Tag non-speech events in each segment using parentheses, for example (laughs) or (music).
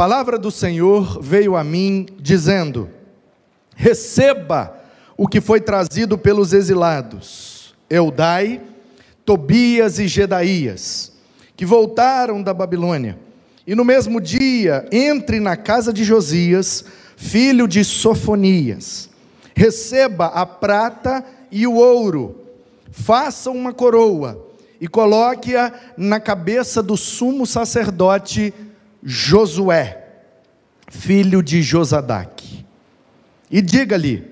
palavra do Senhor veio a mim dizendo: Receba o que foi trazido pelos exilados, Eudai, Tobias e Gedaías, que voltaram da Babilônia. E no mesmo dia, entre na casa de Josias, filho de Sofonias. Receba a prata e o ouro, faça uma coroa e coloque-a na cabeça do sumo sacerdote Josué, filho de Josadaque. E diga-lhe: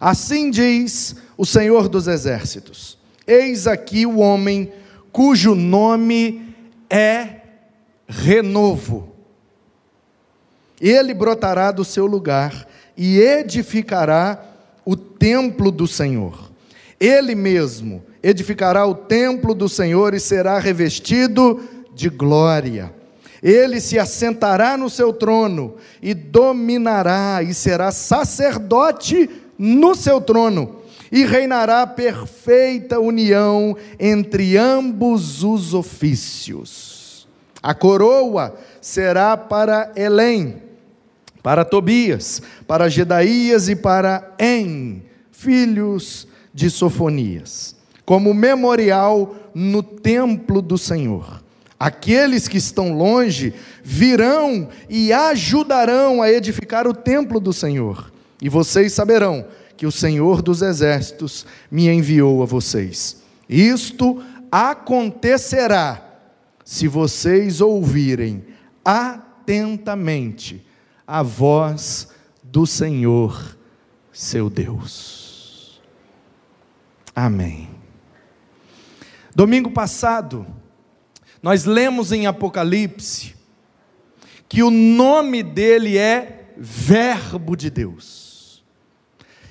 Assim diz o Senhor dos Exércitos: Eis aqui o homem cujo nome é Renovo. Ele brotará do seu lugar e edificará o templo do Senhor. Ele mesmo edificará o templo do Senhor e será revestido de glória. Ele se assentará no seu trono e dominará e será sacerdote no seu trono e reinará perfeita união entre ambos os ofícios. A coroa será para Elém, para Tobias, para Gedaías e para En, filhos de Sofonias como memorial no templo do Senhor. Aqueles que estão longe virão e ajudarão a edificar o templo do Senhor. E vocês saberão que o Senhor dos exércitos me enviou a vocês. Isto acontecerá se vocês ouvirem atentamente a voz do Senhor, seu Deus. Amém. Domingo passado, nós lemos em Apocalipse que o nome dele é Verbo de Deus.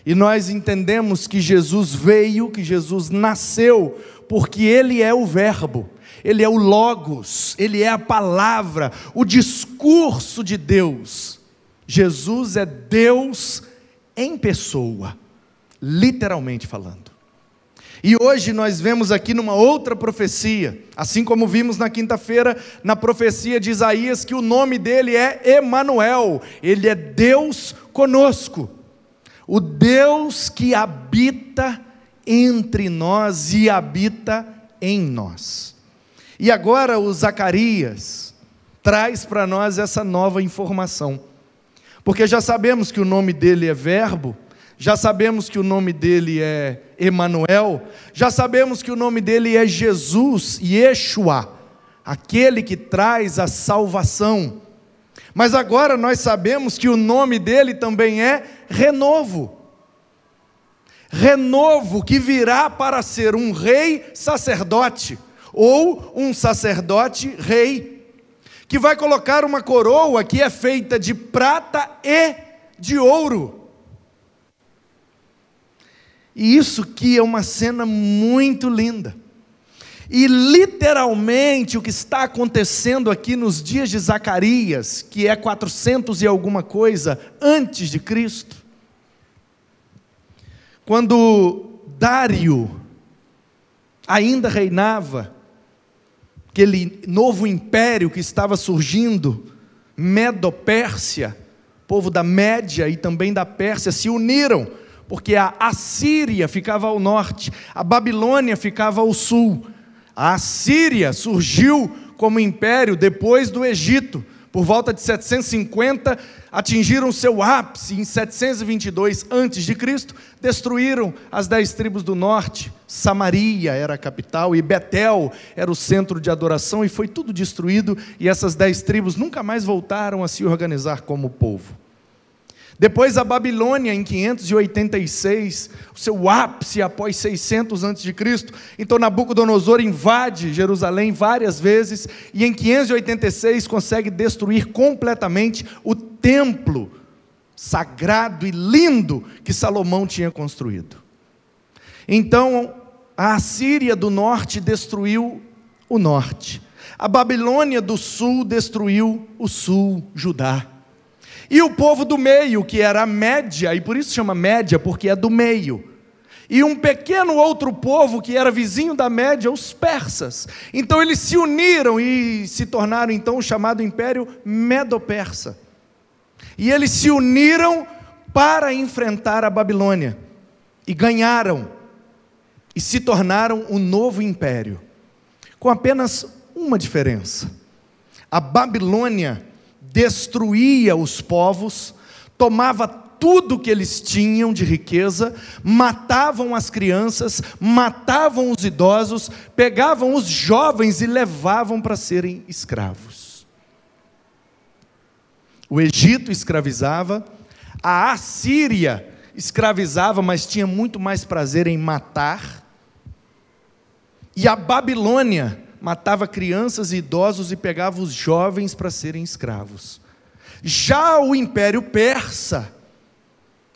E nós entendemos que Jesus veio, que Jesus nasceu, porque ele é o Verbo, ele é o Logos, ele é a palavra, o discurso de Deus. Jesus é Deus em pessoa, literalmente falando. E hoje nós vemos aqui numa outra profecia, assim como vimos na quinta-feira, na profecia de Isaías, que o nome dele é Emanuel, ele é Deus conosco. O Deus que habita entre nós e habita em nós. E agora o Zacarias traz para nós essa nova informação. Porque já sabemos que o nome dele é Verbo, já sabemos que o nome dele é Emanuel, já sabemos que o nome dele é Jesus, Yeshua, aquele que traz a salvação. Mas agora nós sabemos que o nome dele também é Renovo. Renovo que virá para ser um rei sacerdote ou um sacerdote rei, que vai colocar uma coroa que é feita de prata e de ouro. E isso que é uma cena muito linda. E literalmente o que está acontecendo aqui nos dias de Zacarias, que é 400 e alguma coisa antes de Cristo, quando Dário ainda reinava, aquele novo império que estava surgindo, Medo-Pérsia, povo da Média e também da Pérsia se uniram porque a Assíria ficava ao norte, a Babilônia ficava ao sul. A Assíria surgiu como império depois do Egito. Por volta de 750, atingiram seu ápice em 722 a.C., destruíram as dez tribos do norte. Samaria era a capital e Betel era o centro de adoração, e foi tudo destruído, e essas dez tribos nunca mais voltaram a se organizar como povo. Depois a Babilônia em 586, o seu ápice após 600 a.C. Então Nabucodonosor invade Jerusalém várias vezes e em 586 consegue destruir completamente o templo sagrado e lindo que Salomão tinha construído. Então a Assíria do norte destruiu o norte. A Babilônia do sul destruiu o sul, Judá. E o povo do meio, que era a média, e por isso chama média, porque é do meio. e um pequeno outro povo que era vizinho da Média, os persas. Então eles se uniram e se tornaram então o chamado Império Medo-Persa. E eles se uniram para enfrentar a Babilônia e ganharam e se tornaram um novo império, com apenas uma diferença: a Babilônia destruía os povos, tomava tudo que eles tinham de riqueza, matavam as crianças, matavam os idosos, pegavam os jovens e levavam para serem escravos. O Egito escravizava, a Assíria escravizava, mas tinha muito mais prazer em matar, e a Babilônia matava crianças e idosos e pegava os jovens para serem escravos. Já o Império Persa,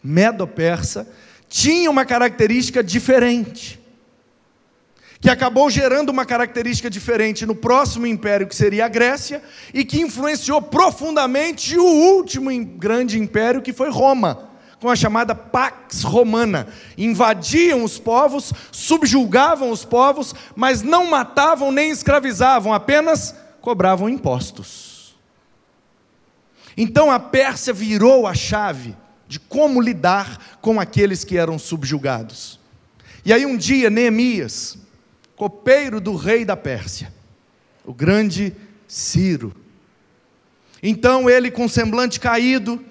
Medo-Persa, tinha uma característica diferente, que acabou gerando uma característica diferente no próximo império, que seria a Grécia, e que influenciou profundamente o último grande império, que foi Roma, com a chamada Pax Romana. Invadiam os povos, subjugavam os povos, mas não matavam nem escravizavam, apenas cobravam impostos. Então a Pérsia virou a chave de como lidar com aqueles que eram subjugados. E aí um dia Neemias, copeiro do rei da Pérsia, o grande Ciro, então ele com semblante caído,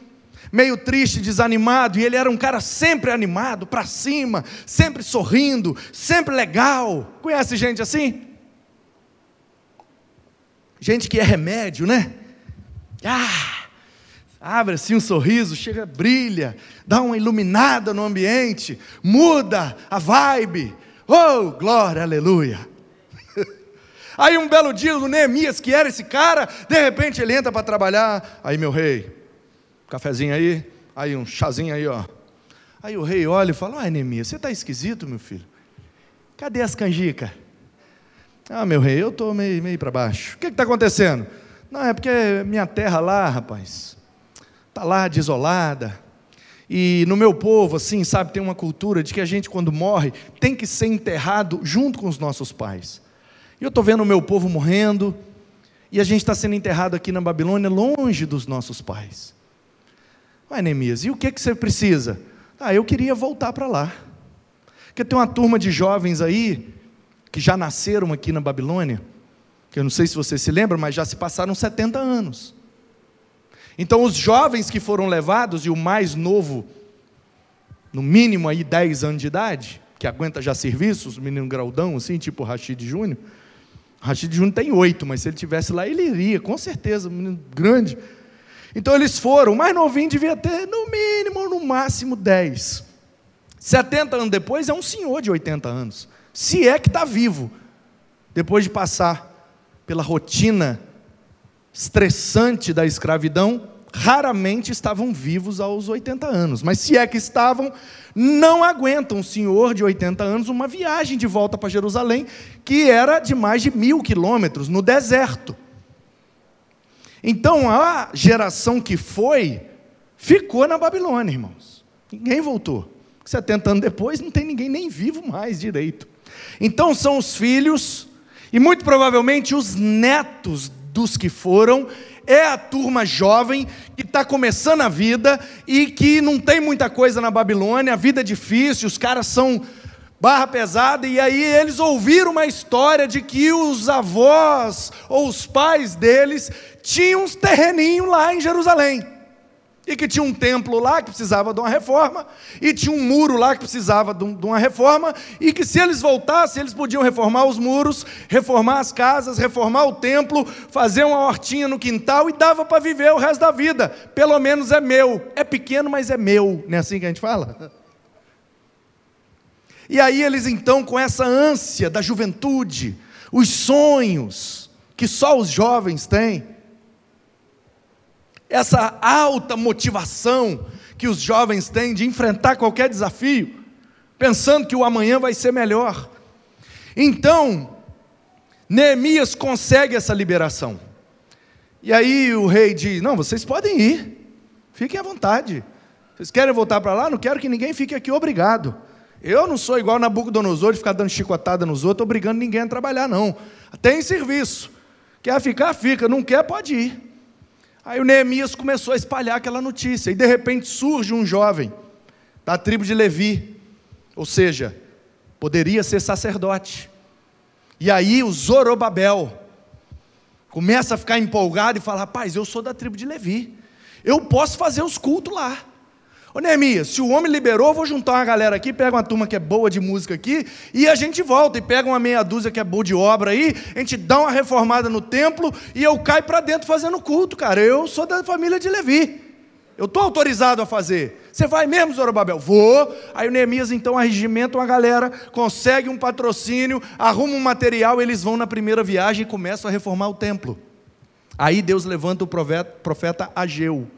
meio triste, desanimado, e ele era um cara sempre animado, para cima, sempre sorrindo, sempre legal. Conhece gente assim? Gente que é remédio, né? Ah, Abre assim um sorriso, chega, brilha, dá uma iluminada no ambiente, muda a vibe. Oh, glória, aleluia. (laughs) Aí um belo dia o Neemias, que era esse cara, de repente ele entra para trabalhar. Aí meu rei, cafezinho aí, aí um chazinho aí, ó. Aí o rei olha e fala: Ah, Neemias, você está esquisito, meu filho? Cadê as canjicas? Ah, meu rei, eu estou meio, meio para baixo. O que está acontecendo? Não, é porque minha terra lá, rapaz, está lá desolada. E no meu povo, assim, sabe, tem uma cultura de que a gente, quando morre, tem que ser enterrado junto com os nossos pais. E eu estou vendo o meu povo morrendo, e a gente está sendo enterrado aqui na Babilônia, longe dos nossos pais. Ué, Neemias, e o que, que você precisa? Ah, eu queria voltar para lá. Porque tem uma turma de jovens aí, que já nasceram aqui na Babilônia, que eu não sei se você se lembra, mas já se passaram 70 anos. Então, os jovens que foram levados, e o mais novo, no mínimo aí 10 anos de idade, que aguenta já serviço, os meninos graudão, assim, tipo Rashid Júnior. Rashid Júnior tem oito, mas se ele tivesse lá, ele iria, com certeza, um menino grande. Então eles foram, o mais novinho devia ter no mínimo, no máximo 10. 70 anos depois é um senhor de 80 anos, se é que está vivo, depois de passar pela rotina estressante da escravidão, raramente estavam vivos aos 80 anos. Mas se é que estavam, não aguentam um senhor de 80 anos uma viagem de volta para Jerusalém, que era de mais de mil quilômetros, no deserto. Então a geração que foi, ficou na Babilônia, irmãos. Ninguém voltou. 70 anos depois, não tem ninguém nem vivo mais direito. Então são os filhos, e muito provavelmente os netos dos que foram, é a turma jovem que está começando a vida e que não tem muita coisa na Babilônia, a vida é difícil, os caras são barra pesada, e aí eles ouviram uma história de que os avós ou os pais deles tinham uns terreninhos lá em Jerusalém e que tinha um templo lá que precisava de uma reforma, e tinha um muro lá que precisava de uma reforma, e que se eles voltassem, eles podiam reformar os muros, reformar as casas, reformar o templo, fazer uma hortinha no quintal e dava para viver o resto da vida. Pelo menos é meu. É pequeno, mas é meu. Não é assim que a gente fala? E aí eles então, com essa ânsia da juventude, os sonhos que só os jovens têm, essa alta motivação que os jovens têm de enfrentar qualquer desafio, pensando que o amanhã vai ser melhor. Então, Neemias consegue essa liberação. E aí o rei diz: Não, vocês podem ir, fiquem à vontade. Vocês querem voltar para lá? Não quero que ninguém fique aqui obrigado. Eu não sou igual Nabucodonosor de ficar dando chicotada nos outros, obrigando ninguém a trabalhar, não. Tem serviço. Quer ficar, fica. Não quer, pode ir. Aí o Neemias começou a espalhar aquela notícia. E de repente surge um jovem da tribo de Levi. Ou seja, poderia ser sacerdote. E aí o Zorobabel começa a ficar empolgado e fala: Rapaz, eu sou da tribo de Levi. Eu posso fazer os cultos lá. Ô Neemias, se o homem liberou, vou juntar uma galera aqui, pega uma turma que é boa de música aqui, e a gente volta e pega uma meia dúzia que é boa de obra aí, a gente dá uma reformada no templo e eu caio para dentro fazendo culto, cara. Eu sou da família de Levi. Eu estou autorizado a fazer. Você vai mesmo, Zorobabel? Vou. Aí o Neemias então arregimenta uma galera, consegue um patrocínio, arruma um material, eles vão na primeira viagem e começam a reformar o templo. Aí Deus levanta o profeta Ageu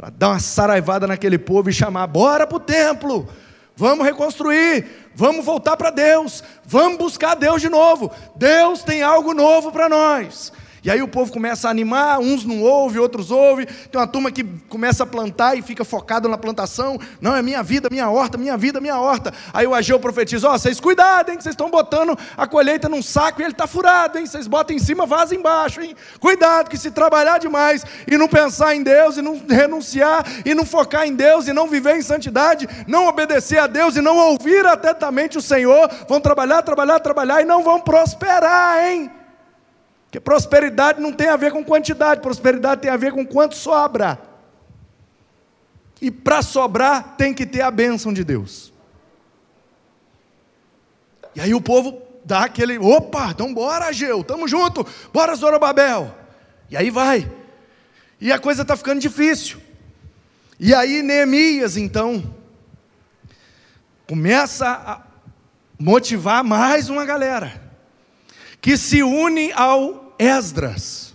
para dar uma saraivada naquele povo e chamar: bora para o templo, vamos reconstruir, vamos voltar para Deus, vamos buscar Deus de novo. Deus tem algo novo para nós. E aí o povo começa a animar, uns não ouvem, outros ouvem. Tem uma turma que começa a plantar e fica focado na plantação. Não, é minha vida, minha horta, minha vida, minha horta. Aí o Ageu profetiza: Ó, oh, vocês cuidado, hein, que vocês estão botando a colheita num saco e ele está furado, hein? Vocês botam em cima, vaza embaixo, hein? Cuidado, que se trabalhar demais e não pensar em Deus e não renunciar e não focar em Deus e não viver em santidade, não obedecer a Deus e não ouvir atentamente o Senhor, vão trabalhar, trabalhar, trabalhar e não vão prosperar, hein? Porque prosperidade não tem a ver com quantidade, prosperidade tem a ver com quanto sobra. E para sobrar tem que ter a bênção de Deus. E aí o povo dá aquele, opa, então bora, Ageu, estamos junto, bora Zorobabel. E aí vai. E a coisa está ficando difícil. E aí Neemias, então, começa a motivar mais uma galera que se une ao Esdras.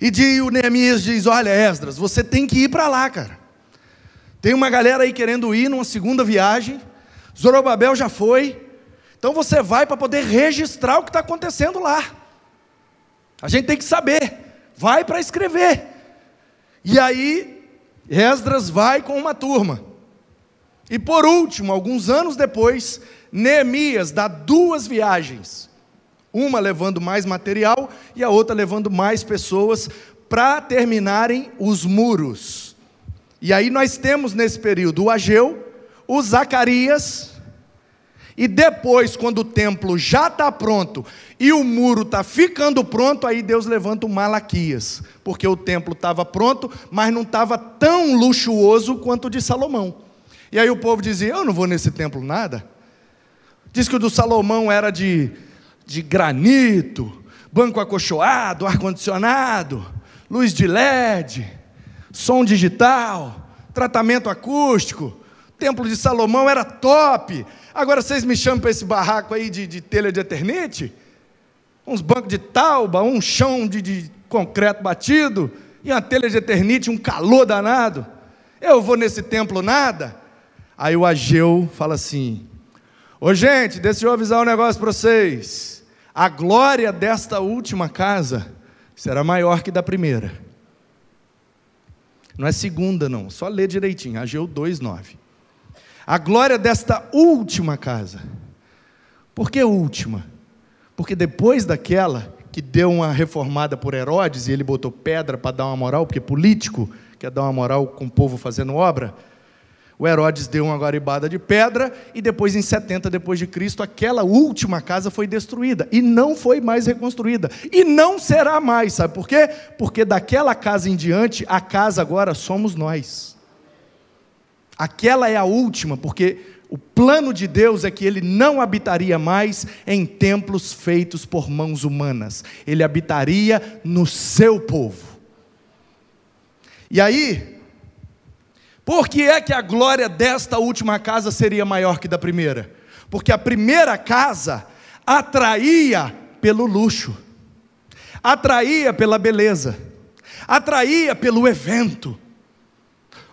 E de, o Neemias diz: Olha, Esdras, você tem que ir para lá, cara. Tem uma galera aí querendo ir numa segunda viagem. Zorobabel já foi. Então você vai para poder registrar o que está acontecendo lá. A gente tem que saber. Vai para escrever. E aí, Esdras vai com uma turma. E por último, alguns anos depois, Neemias dá duas viagens uma levando mais material e a outra levando mais pessoas para terminarem os muros. E aí nós temos nesse período o Ageu, o Zacarias, e depois, quando o templo já está pronto e o muro está ficando pronto, aí Deus levanta o Malaquias, porque o templo estava pronto, mas não estava tão luxuoso quanto o de Salomão. E aí o povo dizia: Eu não vou nesse templo nada. Diz que o do Salomão era de de granito, banco acolchoado, ar-condicionado, luz de LED, som digital, tratamento acústico. O templo de Salomão era top. Agora vocês me chamam para esse barraco aí de, de telha de eternite? Uns bancos de tauba, um chão de, de concreto batido, e uma telha de eternite, um calor danado. Eu vou nesse templo nada? Aí o Ageu fala assim: Ô gente, deixa eu avisar um negócio para vocês. A glória desta última casa será maior que da primeira. Não é segunda, não, só lê direitinho, Ageu 2,9. A glória desta última casa. Por que última? Porque depois daquela que deu uma reformada por Herodes e ele botou pedra para dar uma moral, porque político quer dar uma moral com o povo fazendo obra, o Herodes deu uma garibada de pedra e depois, em 70 depois de Cristo, aquela última casa foi destruída e não foi mais reconstruída e não será mais. Sabe por quê? Porque daquela casa em diante, a casa agora somos nós. Aquela é a última, porque o plano de Deus é que ele não habitaria mais em templos feitos por mãos humanas. Ele habitaria no seu povo. E aí, por que é que a glória desta última casa seria maior que da primeira? Porque a primeira casa atraía pelo luxo, atraía pela beleza, atraía pelo evento.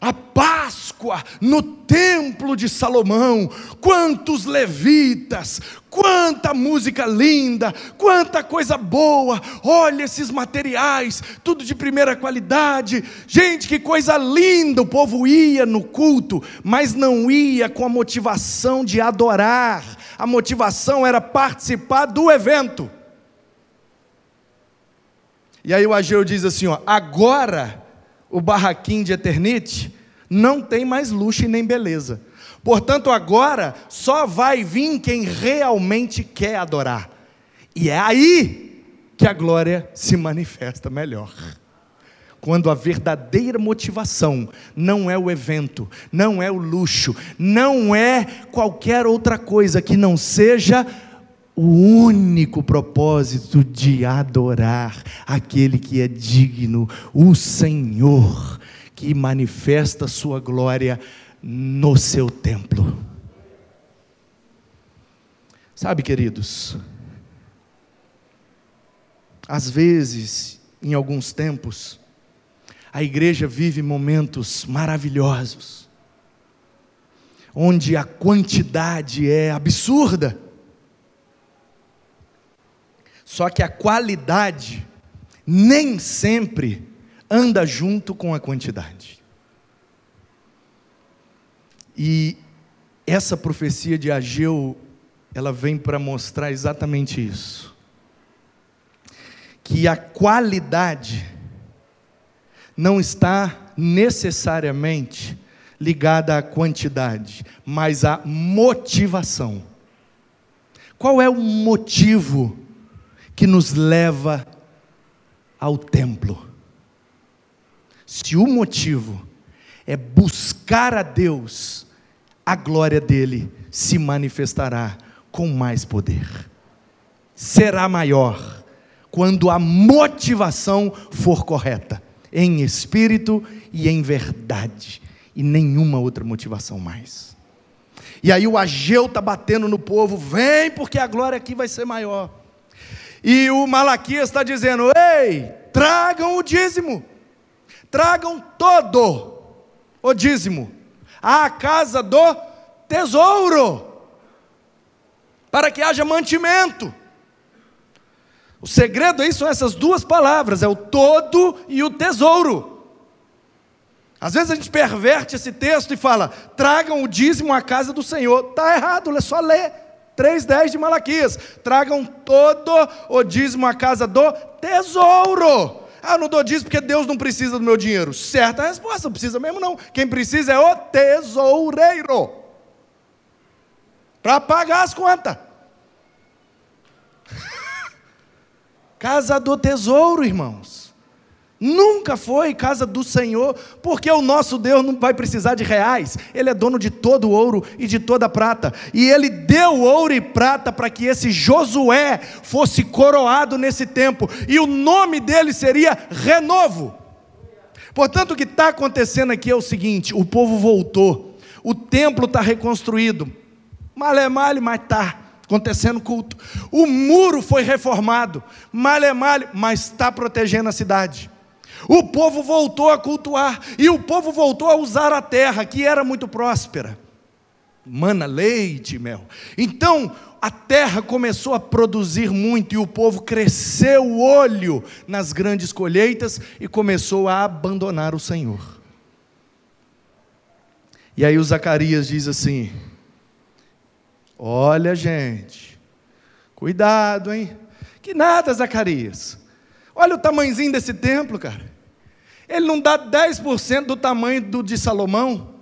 A Páscoa Páscoa no templo de Salomão. Quantos levitas, quanta música linda, quanta coisa boa. Olha esses materiais, tudo de primeira qualidade. Gente, que coisa linda. O povo ia no culto, mas não ia com a motivação de adorar. A motivação era participar do evento. E aí o Ageu diz assim: ó, agora o barraquinho de Eternite não tem mais luxo e nem beleza. Portanto, agora só vai vir quem realmente quer adorar. E é aí que a glória se manifesta melhor. Quando a verdadeira motivação não é o evento, não é o luxo, não é qualquer outra coisa que não seja o único propósito de adorar aquele que é digno, o Senhor, que manifesta sua glória no seu templo. Sabe, queridos, às vezes, em alguns tempos, a igreja vive momentos maravilhosos, onde a quantidade é absurda, só que a qualidade nem sempre anda junto com a quantidade. E essa profecia de Ageu, ela vem para mostrar exatamente isso. Que a qualidade não está necessariamente ligada à quantidade, mas à motivação. Qual é o motivo que nos leva ao templo. Se o motivo é buscar a Deus, a glória dele se manifestará com mais poder. Será maior quando a motivação for correta, em espírito e em verdade, e nenhuma outra motivação mais. E aí o Ageu está batendo no povo: vem, porque a glória aqui vai ser maior. E o Malaquias está dizendo: ei, tragam o dízimo, tragam todo o dízimo à casa do tesouro, para que haja mantimento. O segredo aí são essas duas palavras: é o todo e o tesouro. Às vezes a gente perverte esse texto e fala: tragam o dízimo à casa do Senhor. Está errado, é só ler. 3,10 de Malaquias. Tragam todo o dízimo à casa do tesouro. Ah, não dou dízimo porque Deus não precisa do meu dinheiro. Certa resposta, não precisa mesmo não. Quem precisa é o tesoureiro. Para pagar as contas. (laughs) casa do tesouro, irmãos. Nunca foi casa do Senhor, porque o nosso Deus não vai precisar de reais, Ele é dono de todo o ouro e de toda prata, e Ele deu ouro e prata para que esse Josué fosse coroado nesse tempo, e o nome dele seria Renovo. Portanto, o que está acontecendo aqui é o seguinte: o povo voltou, o templo está reconstruído, malé male, mas está acontecendo culto, o muro foi reformado, male, mas está protegendo a cidade. O povo voltou a cultuar, e o povo voltou a usar a terra, que era muito próspera. Mana, leite, mel. Então, a terra começou a produzir muito, e o povo cresceu o olho nas grandes colheitas e começou a abandonar o Senhor. E aí o Zacarias diz assim: Olha, gente, cuidado, hein? Que nada, Zacarias. Olha o tamanhozinho desse templo, cara. Ele não dá 10% do tamanho do de Salomão.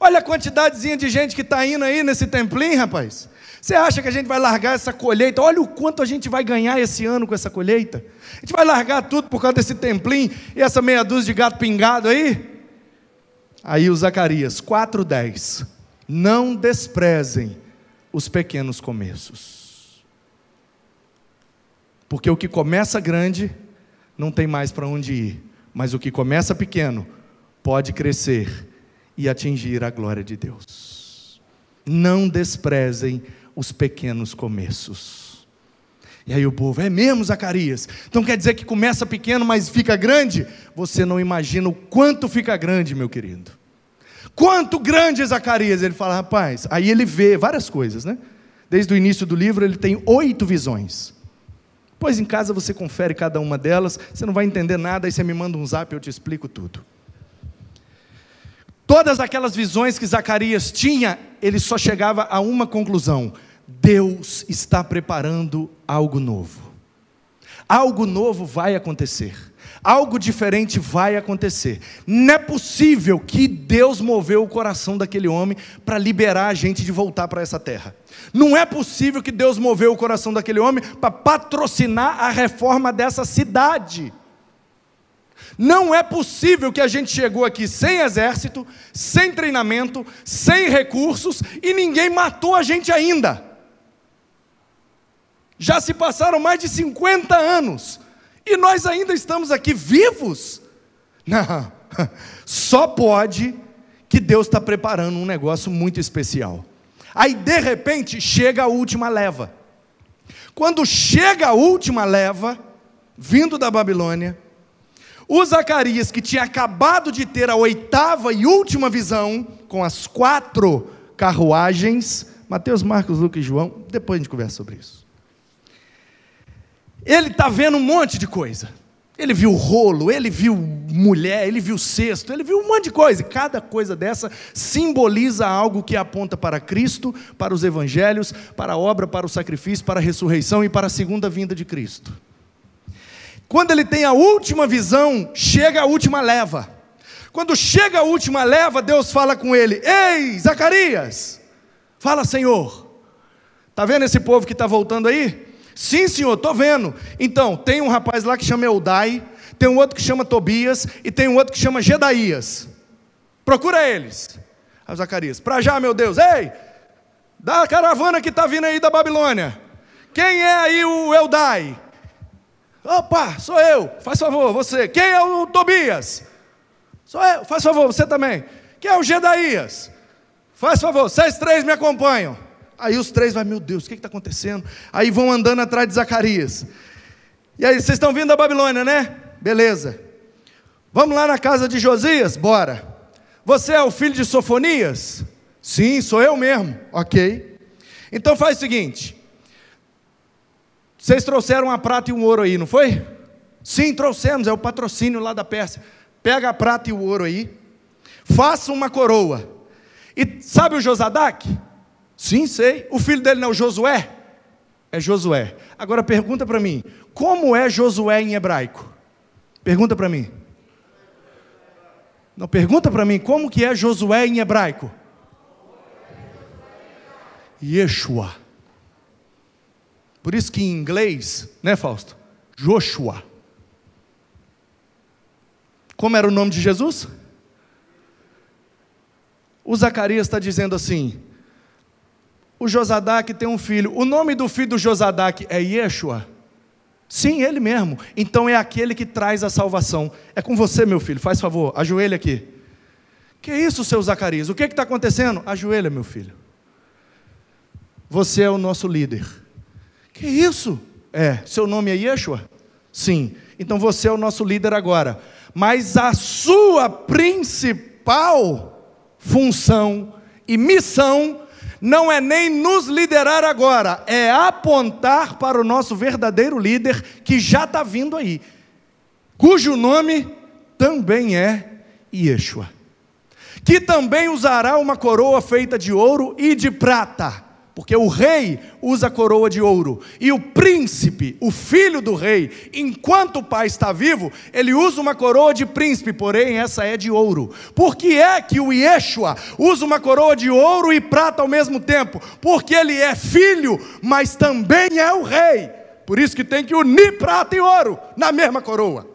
Olha a quantidadezinha de gente que está indo aí nesse templinho, rapaz. Você acha que a gente vai largar essa colheita? Olha o quanto a gente vai ganhar esse ano com essa colheita. A gente vai largar tudo por causa desse templinho e essa meia dúzia de gato pingado aí? Aí o Zacarias 4:10. Não desprezem os pequenos começos. Porque o que começa grande não tem mais para onde ir, mas o que começa pequeno pode crescer e atingir a glória de Deus. Não desprezem os pequenos começos. E aí o povo, é mesmo, Zacarias? Então quer dizer que começa pequeno, mas fica grande? Você não imagina o quanto fica grande, meu querido. Quanto grande é Zacarias? Ele fala, rapaz, aí ele vê várias coisas, né? Desde o início do livro ele tem oito visões. Pois em casa você confere cada uma delas, você não vai entender nada, aí você me manda um zap e eu te explico tudo. Todas aquelas visões que Zacarias tinha, ele só chegava a uma conclusão: Deus está preparando algo novo. Algo novo vai acontecer. Algo diferente vai acontecer. Não é possível que Deus moveu o coração daquele homem para liberar a gente de voltar para essa terra. Não é possível que Deus moveu o coração daquele homem para patrocinar a reforma dessa cidade. Não é possível que a gente chegou aqui sem exército, sem treinamento, sem recursos e ninguém matou a gente ainda. Já se passaram mais de 50 anos e nós ainda estamos aqui vivos? Não, (laughs) só pode que Deus está preparando um negócio muito especial. Aí de repente chega a última leva. Quando chega a última leva, vindo da Babilônia, o Zacarias, que tinha acabado de ter a oitava e última visão, com as quatro carruagens, Mateus, Marcos, Lucas e João, depois a gente conversa sobre isso. Ele está vendo um monte de coisa. Ele viu rolo, ele viu mulher, ele viu cesto, ele viu um monte de coisa. E cada coisa dessa simboliza algo que aponta para Cristo, para os evangelhos, para a obra, para o sacrifício, para a ressurreição e para a segunda vinda de Cristo. Quando ele tem a última visão, chega a última leva. Quando chega a última leva, Deus fala com ele: Ei, Zacarias, fala, Senhor. Está vendo esse povo que está voltando aí? Sim, senhor, estou vendo. Então, tem um rapaz lá que chama Eudai, tem um outro que chama Tobias e tem um outro que chama Gedaías. Procura eles. Aí Zacarias, para já, meu Deus, ei, da caravana que está vindo aí da Babilônia. Quem é aí o Eudai? Opa, sou eu. Faz favor, você. Quem é o Tobias? Sou eu. Faz favor, você também. Quem é o Gedaías? Faz favor, vocês três me acompanham. Aí os três vai, meu Deus, o que está acontecendo? Aí vão andando atrás de Zacarias. E aí, vocês estão vindo da Babilônia, né? Beleza. Vamos lá na casa de Josias? Bora. Você é o filho de Sofonias? Sim, sou eu mesmo. Ok. Então faz o seguinte: vocês trouxeram a prata e o ouro aí, não foi? Sim, trouxemos, é o patrocínio lá da Pérsia. Pega a prata e o ouro aí, faça uma coroa. E sabe o Josadac? Sim, sei. O filho dele não é Josué? É Josué. Agora pergunta para mim, como é Josué em hebraico? Pergunta para mim. Não, pergunta para mim, como que é Josué em hebraico? Yeshua. Por isso que em inglês, né, Fausto? Joshua. Como era o nome de Jesus? O Zacarias está dizendo assim: o Josadac tem um filho. O nome do filho do Josadac é Yeshua? Sim, ele mesmo. Então é aquele que traz a salvação. É com você, meu filho. Faz favor, ajoelha aqui. Que isso, seu Zacarias? O que está acontecendo? Ajoelha, meu filho. Você é o nosso líder. Que isso? É, seu nome é Yeshua? Sim. Então você é o nosso líder agora. Mas a sua principal função e missão não é nem nos liderar agora, é apontar para o nosso verdadeiro líder que já está vindo aí, cujo nome também é Yeshua, que também usará uma coroa feita de ouro e de prata porque o rei usa coroa de ouro, e o príncipe, o filho do rei, enquanto o pai está vivo, ele usa uma coroa de príncipe, porém essa é de ouro. Por que é que o Yeshua usa uma coroa de ouro e prata ao mesmo tempo? Porque ele é filho, mas também é o rei. Por isso que tem que unir prata e ouro na mesma coroa.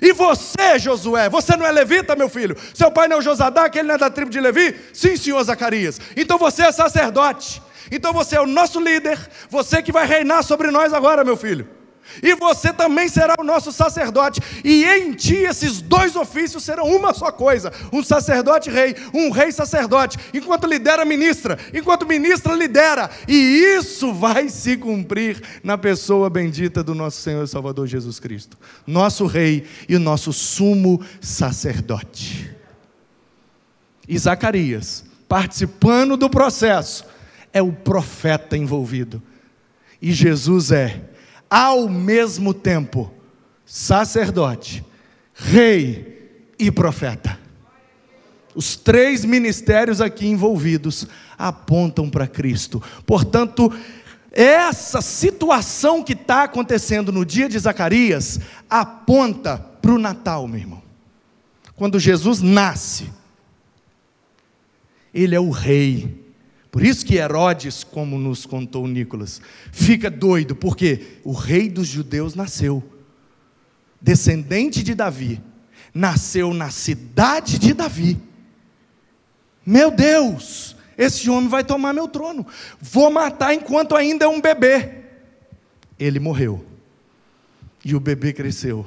E você, Josué, você não é levita, meu filho? Seu pai não é o Josadac, ele não é da tribo de Levi? Sim, senhor Zacarias. Então você é sacerdote. Então você é o nosso líder, você que vai reinar sobre nós agora, meu filho e você também será o nosso sacerdote, e em ti esses dois ofícios serão uma só coisa: um sacerdote rei, um rei sacerdote, enquanto lidera ministra, enquanto ministra lidera, e isso vai se cumprir na pessoa bendita do nosso Senhor e Salvador Jesus Cristo, nosso rei e o nosso sumo sacerdote. E Zacarias, participando do processo, é o profeta envolvido. E Jesus é, ao mesmo tempo, sacerdote, rei e profeta. Os três ministérios aqui envolvidos apontam para Cristo. Portanto, essa situação que está acontecendo no dia de Zacarias aponta para o Natal, meu irmão. Quando Jesus nasce, ele é o rei. Por isso que Herodes, como nos contou Nicolas, fica doido, porque o rei dos judeus nasceu, descendente de Davi, nasceu na cidade de Davi. Meu Deus, esse homem vai tomar meu trono. Vou matar enquanto ainda é um bebê. Ele morreu. E o bebê cresceu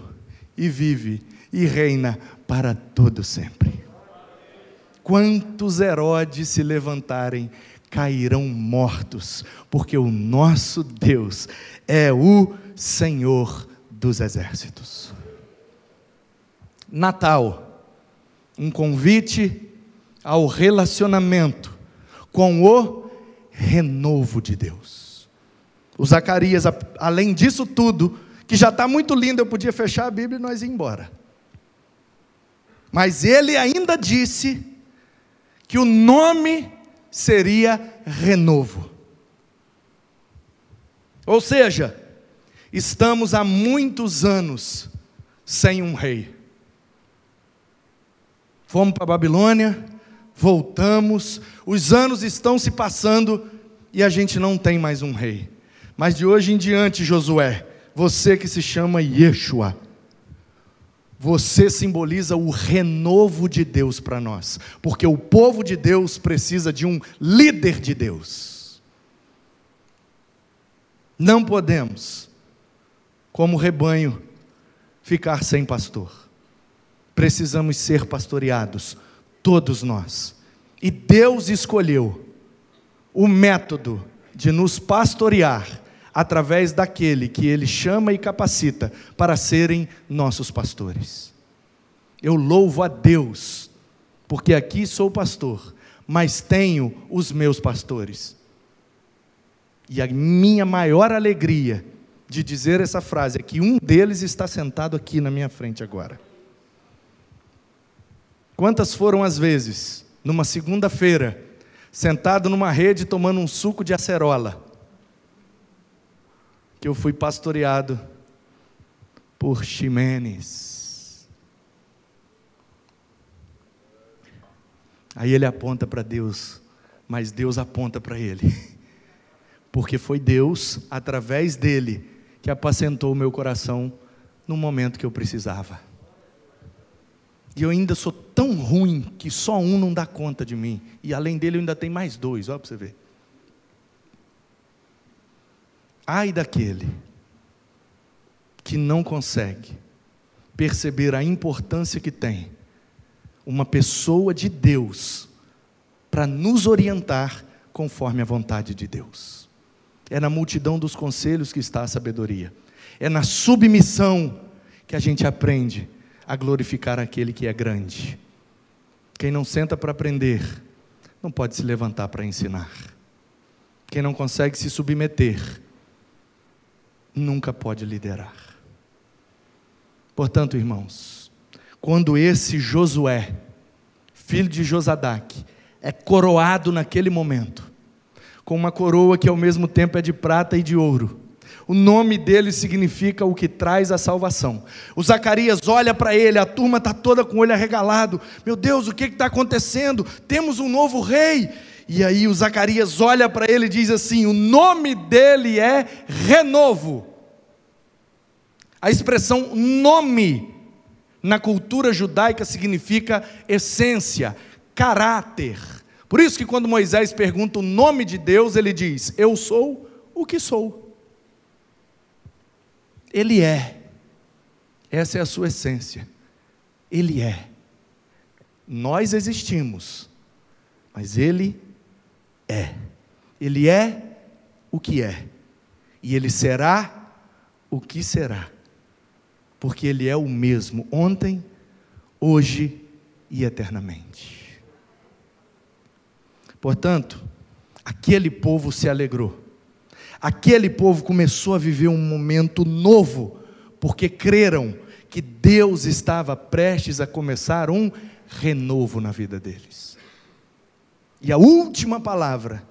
e vive e reina para todo sempre. Quantos Herodes se levantarem, cairão mortos, porque o nosso Deus é o Senhor dos exércitos. Natal, um convite ao relacionamento com o renovo de Deus. O Zacarias, além disso tudo, que já está muito lindo, eu podia fechar a Bíblia e nós ir embora. Mas ele ainda disse que o nome seria renovo. Ou seja, estamos há muitos anos sem um rei. Fomos para a Babilônia, voltamos, os anos estão se passando e a gente não tem mais um rei. Mas de hoje em diante, Josué, você que se chama Yeshua, você simboliza o renovo de Deus para nós, porque o povo de Deus precisa de um líder de Deus. Não podemos, como rebanho, ficar sem pastor. Precisamos ser pastoreados todos nós. E Deus escolheu o método de nos pastorear através daquele que Ele chama e capacita para serem nossos pastores. Eu louvo a Deus, porque aqui sou pastor, mas tenho os meus pastores. E a minha maior alegria de dizer essa frase é que um deles está sentado aqui na minha frente agora. Quantas foram as vezes, numa segunda-feira, sentado numa rede tomando um suco de acerola, que eu fui pastoreado por Ximenes. Aí ele aponta para Deus, mas Deus aponta para ele, (laughs) porque foi Deus, através dele, que apacentou o meu coração no momento que eu precisava. E eu ainda sou tão ruim que só um não dá conta de mim. E além dele eu ainda tenho mais dois, olha para você ver. Ai daquele que não consegue perceber a importância que tem uma pessoa de Deus para nos orientar conforme a vontade de Deus. É na multidão dos conselhos que está a sabedoria. É na submissão que a gente aprende a glorificar aquele que é grande. Quem não senta para aprender, não pode se levantar para ensinar. Quem não consegue se submeter, nunca pode liderar. Portanto, irmãos, quando esse Josué, filho de Josadaque, é coroado naquele momento, com uma coroa que ao mesmo tempo é de prata e de ouro, o nome dele significa o que traz a salvação. O Zacarias olha para ele, a turma está toda com o olho arregalado. Meu Deus, o que está acontecendo? Temos um novo rei. E aí o Zacarias olha para ele e diz assim: o nome dele é renovo. A expressão nome na cultura judaica significa essência, caráter. Por isso que quando Moisés pergunta o nome de Deus, ele diz: Eu sou o que sou. Ele é. Essa é a sua essência. Ele é. Nós existimos, mas Ele é. Ele é o que é. E Ele será o que será. Porque Ele é o mesmo ontem, hoje e eternamente. Portanto, aquele povo se alegrou. Aquele povo começou a viver um momento novo, porque creram que Deus estava prestes a começar um renovo na vida deles. E a última palavra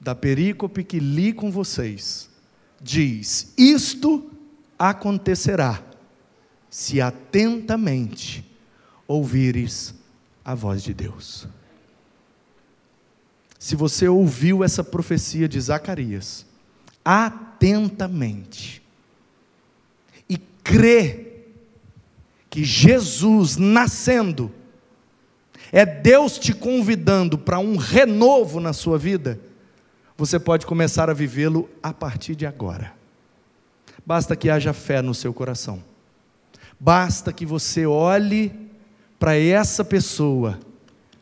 da perícope que li com vocês diz: Isto acontecerá se atentamente ouvires a voz de Deus. Se você ouviu essa profecia de Zacarias, atentamente, e crê que Jesus nascendo, é Deus te convidando para um renovo na sua vida, você pode começar a vivê-lo a partir de agora. Basta que haja fé no seu coração. Basta que você olhe para essa pessoa,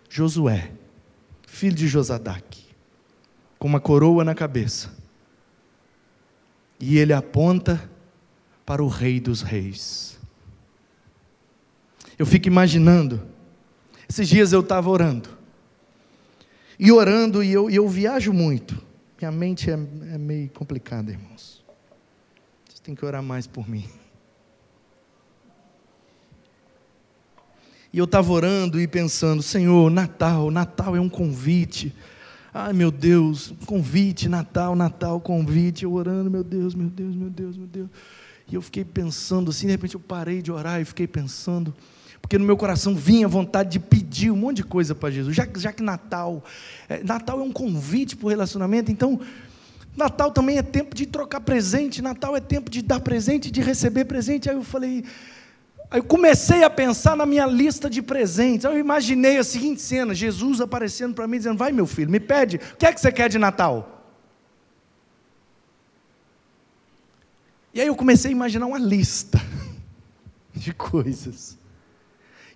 Josué, filho de Josadaque, com uma coroa na cabeça. E ele aponta para o Rei dos Reis. Eu fico imaginando, esses dias eu estava orando, e orando, e eu, e eu viajo muito, minha mente é, é meio complicada, irmãos. Vocês têm que orar mais por mim. E eu estava orando e pensando, Senhor, Natal, Natal é um convite. Ai meu Deus, convite, Natal, Natal, convite. Eu orando, meu Deus, meu Deus, meu Deus, meu Deus. E eu fiquei pensando assim, de repente eu parei de orar e fiquei pensando, porque no meu coração vinha vontade de pedir um monte de coisa para Jesus, já, já que Natal, é, Natal é um convite para o relacionamento, então Natal também é tempo de trocar presente, Natal é tempo de dar presente, de receber presente. Aí eu falei, aí eu comecei a pensar na minha lista de presentes. Eu imaginei a seguinte cena: Jesus aparecendo para mim, dizendo: Vai, meu filho, me pede, o que é que você quer de Natal? E aí eu comecei a imaginar uma lista (laughs) de coisas.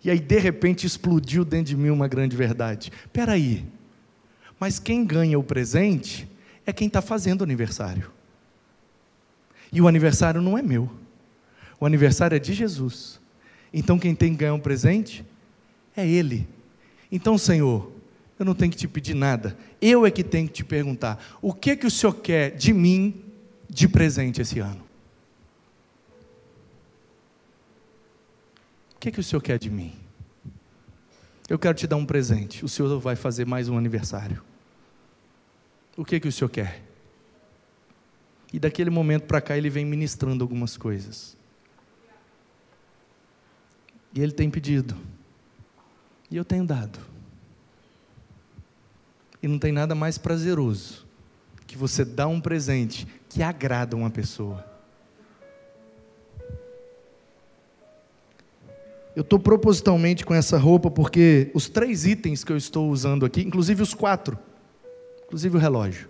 E aí, de repente, explodiu dentro de mim uma grande verdade. Espera aí, mas quem ganha o presente é quem está fazendo o aniversário. E o aniversário não é meu. O aniversário é de Jesus. Então quem tem que ganhar um presente é Ele. Então, Senhor, eu não tenho que te pedir nada. Eu é que tenho que te perguntar: o que que o Senhor quer de mim de presente esse ano? O que, que o Senhor quer de mim? Eu quero te dar um presente. O Senhor vai fazer mais um aniversário. O que, que o Senhor quer? E daquele momento para cá ele vem ministrando algumas coisas. E ele tem pedido. E eu tenho dado. E não tem nada mais prazeroso que você dar um presente que agrada uma pessoa. Eu estou propositalmente com essa roupa porque os três itens que eu estou usando aqui, inclusive os quatro, inclusive o relógio,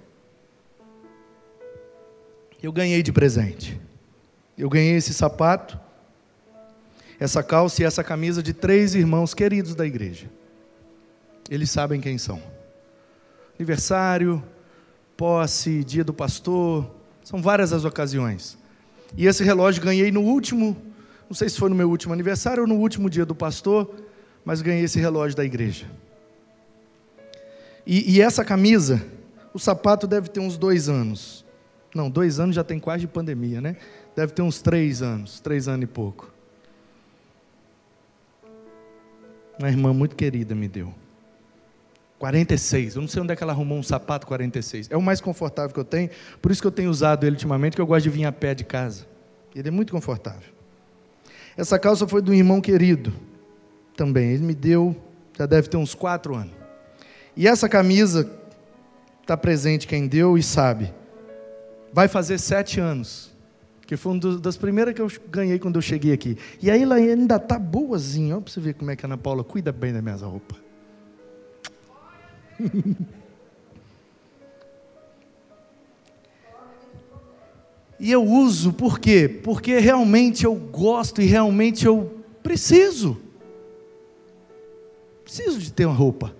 eu ganhei de presente. Eu ganhei esse sapato, essa calça e essa camisa de três irmãos queridos da igreja. Eles sabem quem são. Aniversário, posse, dia do pastor, são várias as ocasiões. E esse relógio ganhei no último não sei se foi no meu último aniversário ou no último dia do pastor, mas ganhei esse relógio da igreja. E, e essa camisa, o sapato deve ter uns dois anos. Não, dois anos já tem quase de pandemia, né? Deve ter uns três anos, três anos e pouco. Uma irmã muito querida me deu. 46. Eu não sei onde é que ela arrumou um sapato 46. É o mais confortável que eu tenho, por isso que eu tenho usado ele ultimamente, que eu gosto de vir a pé de casa. Ele é muito confortável. Essa calça foi do irmão querido também. Ele me deu, já deve ter uns quatro anos. E essa camisa, está presente quem deu e sabe. Vai fazer sete anos. Que foi uma das primeiras que eu ganhei quando eu cheguei aqui. E aí ela ainda está boazinha. Olha para você ver como é que a Ana Paula cuida bem das minhas roupas. (laughs) E eu uso por quê? Porque realmente eu gosto e realmente eu preciso. Preciso de ter uma roupa.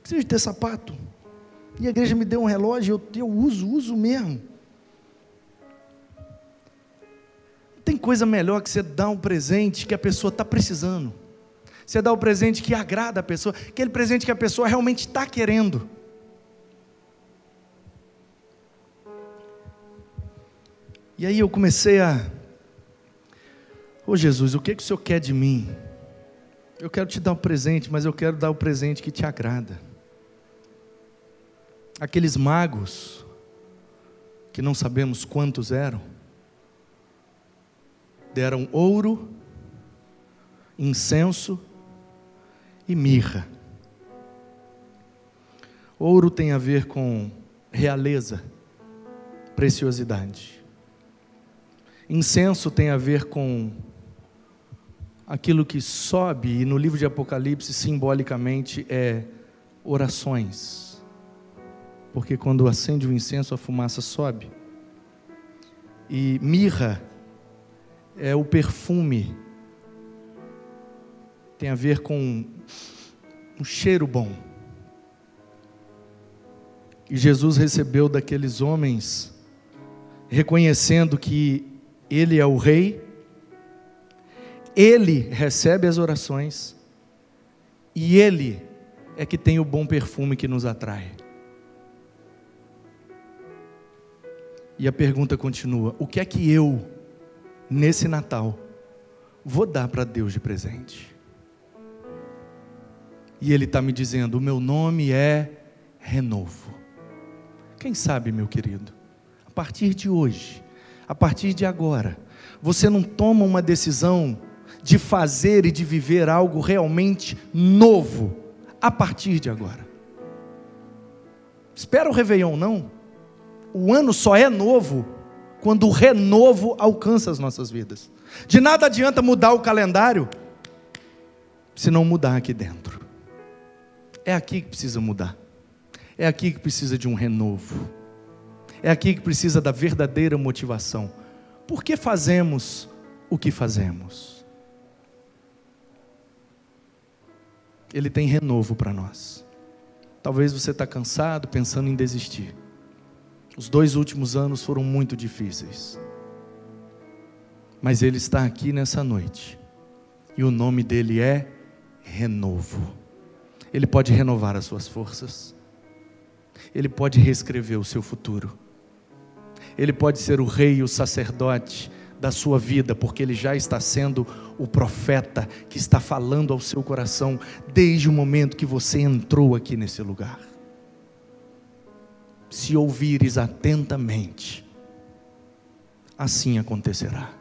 Preciso de ter sapato. E a igreja me deu um relógio, eu, eu uso, uso mesmo. coisa melhor que você dar um presente que a pessoa está precisando. Você dá o um presente que agrada a pessoa, aquele presente que a pessoa realmente está querendo. E aí eu comecei a. Ô oh, Jesus, o que, que o Senhor quer de mim? Eu quero te dar um presente, mas eu quero dar o um presente que te agrada. Aqueles magos, que não sabemos quantos eram, deram ouro, incenso e mirra. Ouro tem a ver com realeza, preciosidade. Incenso tem a ver com aquilo que sobe, e no livro de Apocalipse, simbolicamente, é orações. Porque quando acende o incenso, a fumaça sobe. E mirra é o perfume, tem a ver com um cheiro bom. E Jesus recebeu daqueles homens, reconhecendo que Ele é o Rei, Ele recebe as orações, e Ele é que tem o bom perfume que nos atrai. E a pergunta continua: o que é que eu, nesse Natal, vou dar para Deus de presente? E Ele está me dizendo: o meu nome é renovo. Quem sabe, meu querido, a partir de hoje, a partir de agora, você não toma uma decisão de fazer e de viver algo realmente novo a partir de agora. Espera o Réveillon, não. O ano só é novo quando o renovo alcança as nossas vidas. De nada adianta mudar o calendário se não mudar aqui dentro. É aqui que precisa mudar. É aqui que precisa de um renovo. É aqui que precisa da verdadeira motivação. Por que fazemos o que fazemos? Ele tem renovo para nós. Talvez você está cansado, pensando em desistir. Os dois últimos anos foram muito difíceis. Mas Ele está aqui nessa noite. E o nome dele é renovo. Ele pode renovar as suas forças. Ele pode reescrever o seu futuro. Ele pode ser o rei e o sacerdote da sua vida, porque ele já está sendo o profeta que está falando ao seu coração desde o momento que você entrou aqui nesse lugar se ouvires atentamente, assim acontecerá.